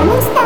Jamón